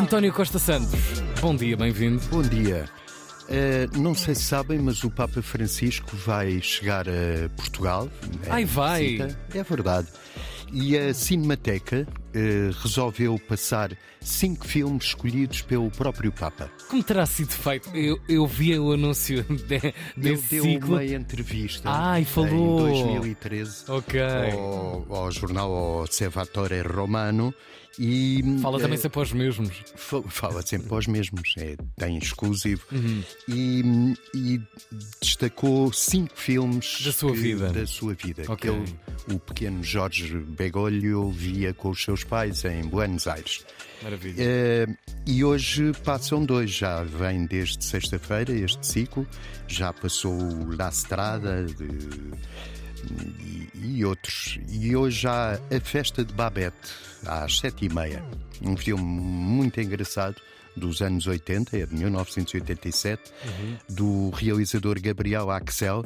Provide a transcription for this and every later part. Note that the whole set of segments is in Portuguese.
António Costa Santos, bom dia, bem-vindo. Bom dia. Uh, não sei se sabem, mas o Papa Francisco vai chegar a Portugal. Ai, vai! Visita. É verdade. E a Cinemateca uh, resolveu passar cinco filmes escolhidos pelo próprio Papa. Como terá sido feito? Eu, eu vi o anúncio de, desse Ele deu ciclo. uma entrevista Ai, falou. em 2013 Ok. ao, ao jornal Osservatore Romano e Fala eh, também sempre aos mesmos. Fa- Fala sempre para os mesmos, é, tem exclusivo. Uhum. E, e destacou cinco filmes Da sua que- vida. Da sua vida. Ok. Que ele, o pequeno Jorge Begolho via com os seus pais em Buenos Aires. Maravilha. Eh, e hoje passam dois, já vem desde sexta-feira este ciclo, já passou o La Strada de- e, e outros. E hoje há a festa de Babette, às sete e meia. Um filme muito engraçado dos anos 80, é de 1987, do realizador Gabriel Axel.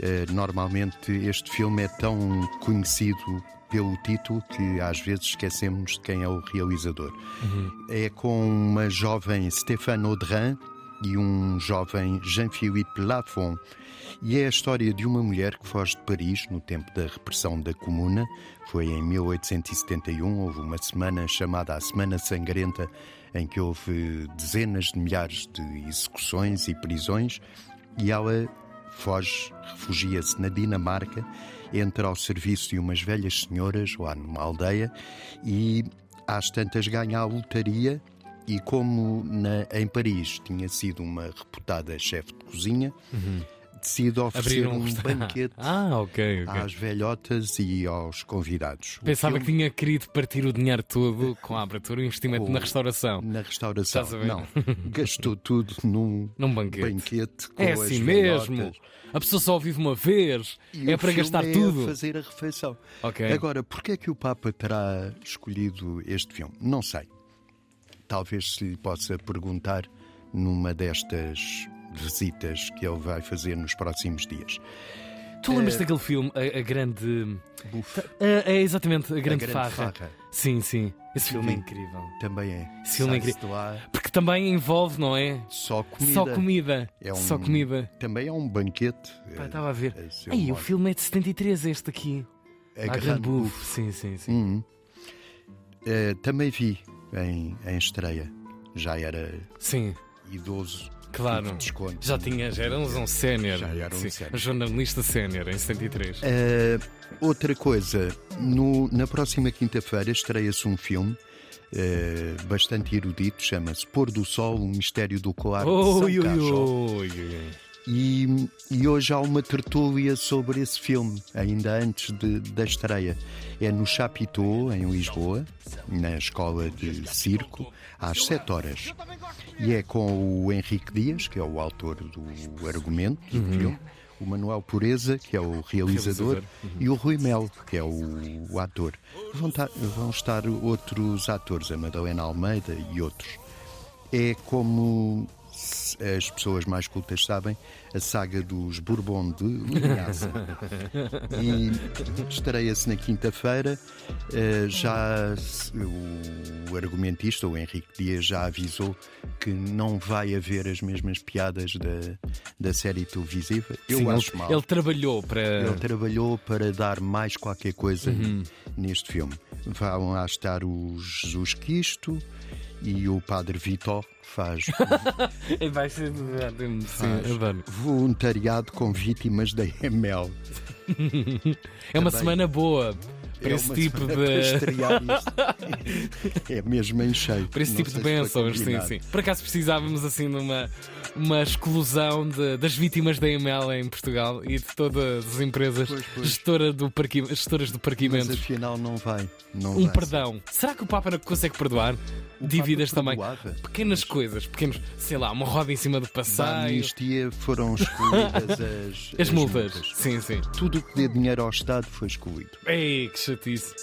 Eh, normalmente este filme é tão conhecido pelo título que às vezes esquecemos de quem é o realizador. É com uma jovem Stéphane Audrin e um jovem Jean-Philippe Lafont. E é a história de uma mulher que foge de Paris no tempo da repressão da Comuna. Foi em 1871, houve uma semana chamada a Semana Sangrenta, em que houve dezenas de milhares de execuções e prisões, e ela foge, refugia-se na Dinamarca, entra ao serviço de umas velhas senhoras lá numa aldeia e às tantas ganha a lotaria e como na- em Paris tinha sido uma reputada chefe de cozinha, decide oferecer um restaurante. banquete Ah, ok, ok. às velhotas e aos convidados. Pensava filme que tinha querido partir o dinheiro todo com a abertura e o investimento Com- na restauração. na restauração. Estás a ver? Não, gastou tudo num Num banquete. banquete com É as assim velhotas. mesmo. A pessoa só vive uma vez. E é para gastar é tudo. fazer a refeição. Ok. Agora, porquê é que o Papa terá escolhido este filme? Não sei. Talvez se lhe possa perguntar numa destas visitas que ele vai fazer nos próximos dias. Tu lembras É. daquele filme, a, a grande. Buf, É, é exatamente, a grande, Grande farra. Farra. Sim, sim. Esse filme é incrível. também é. Esse filme é lá Porque também envolve, não é? só comida. Só comida. É um- Só comida. Também é um banquete. Pá, estava a ver. a seu Aí, o filme é de 73, este aqui. A A Grande Grande Buff. Sim, sim, sim. Uhum. Eh, também vi em, em estreia. Já era Sim, idoso. Claro. tive desconto. Já tinha, já éramos um sénior. Já era um Sim, sénior. jornalista sénior em 73. Eh, outra coisa, no- na próxima quinta-feira estreia-se um filme eh, bastante erudito, chama-se Pôr do Sol, o Mistério do Colar de São Oi, oi, Cajó. E, e hoje há uma tertúlia sobre esse filme, ainda antes de- da estreia. É no Chapitão, em Lisboa, na escola de circo, às 7 horas. E é com o Henrique Dias, que é o autor do argumento do filme, o Manuel Pureza, que é o realizador, Realizador, e o Rui Melo, que é o, o ator. Vão, ta- vão estar outros atores, a Madalena Almeida e outros. É como as pessoas mais cultas sabem, a saga dos Bourbon de Linhaça. e estreia-se na quinta-feira. Eh, Já o argumentista, o Henrique Dias, já avisou que não vai haver as mesmas piadas da, da série televisiva. Eu Sim, acho ele, mal. ele trabalhou para. Ele trabalhou para dar mais qualquer coisa Uhum. neste filme. Vão lá estar o Jesus Cristo e o Padre que faz Vai ser. Faz. voluntariado com vítimas da ML. É uma Também. semana boa para É esse tipo de. para estrear isto. é mesmo em cheio. Para esse Não tipo de bênçãos, sim, sim. Por acaso precisávamos assim de uma, uma exclusão de- das vítimas da ML em Portugal e de todas as empresas Pois, pois. gestora do parqui- gestoras de Mas parquimentos. afinal não vai. Não Um vai perdão. Será que o Papa não consegue perdoar? Dívidas também. Pequenas coisas, pequenos, sei lá, uma roda em cima do Da passeio. amnistia foram excluídas as, As multas. Sim, sim. Tudo o que dê dinheiro ao Estado foi excluído. Ei, que chatice.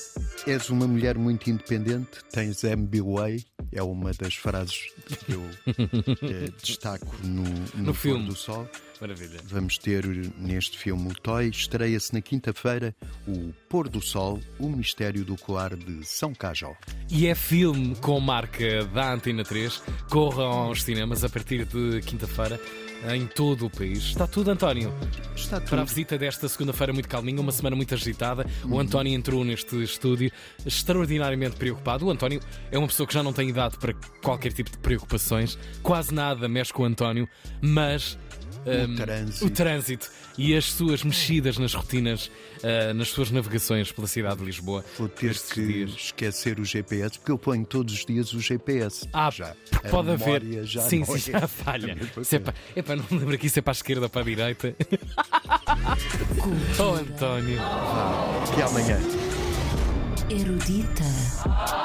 És uma mulher muito independente, tens MBWay, é uma das frases que eu eh, destaco no, no, No filme. do Sol. Maravilha. Vamos ter neste filme o Toy, estreia-se na quinta-feira o Pôr do Sol, o Mistério do Coar de São Cajó. E é filme com marca da Antena 3. Corram aos cinemas a partir de quinta-feira em todo o país. Está tudo, António. Está Para a tudo. visita desta segunda-feira muito calminha, uma semana muito agitada, o António entrou neste estúdio extraordinariamente preocupado. O António é uma pessoa que já não tem idade para qualquer tipo de preocupações, quase nada mexe com o António, mas. Trânsito. o trânsito e as suas mexidas nas rotinas, ah, nas suas navegações pela cidade de Lisboa. Vou ter que dias. esquecer o GPS, porque eu ponho todos os dias o GPS. Ah, já. porque pode haver. Já sim, sim, é já falha. é pá, é pá, não me lembro aqui se é para a esquerda ou para a direita. oh, António. Até amanhã. Erudita.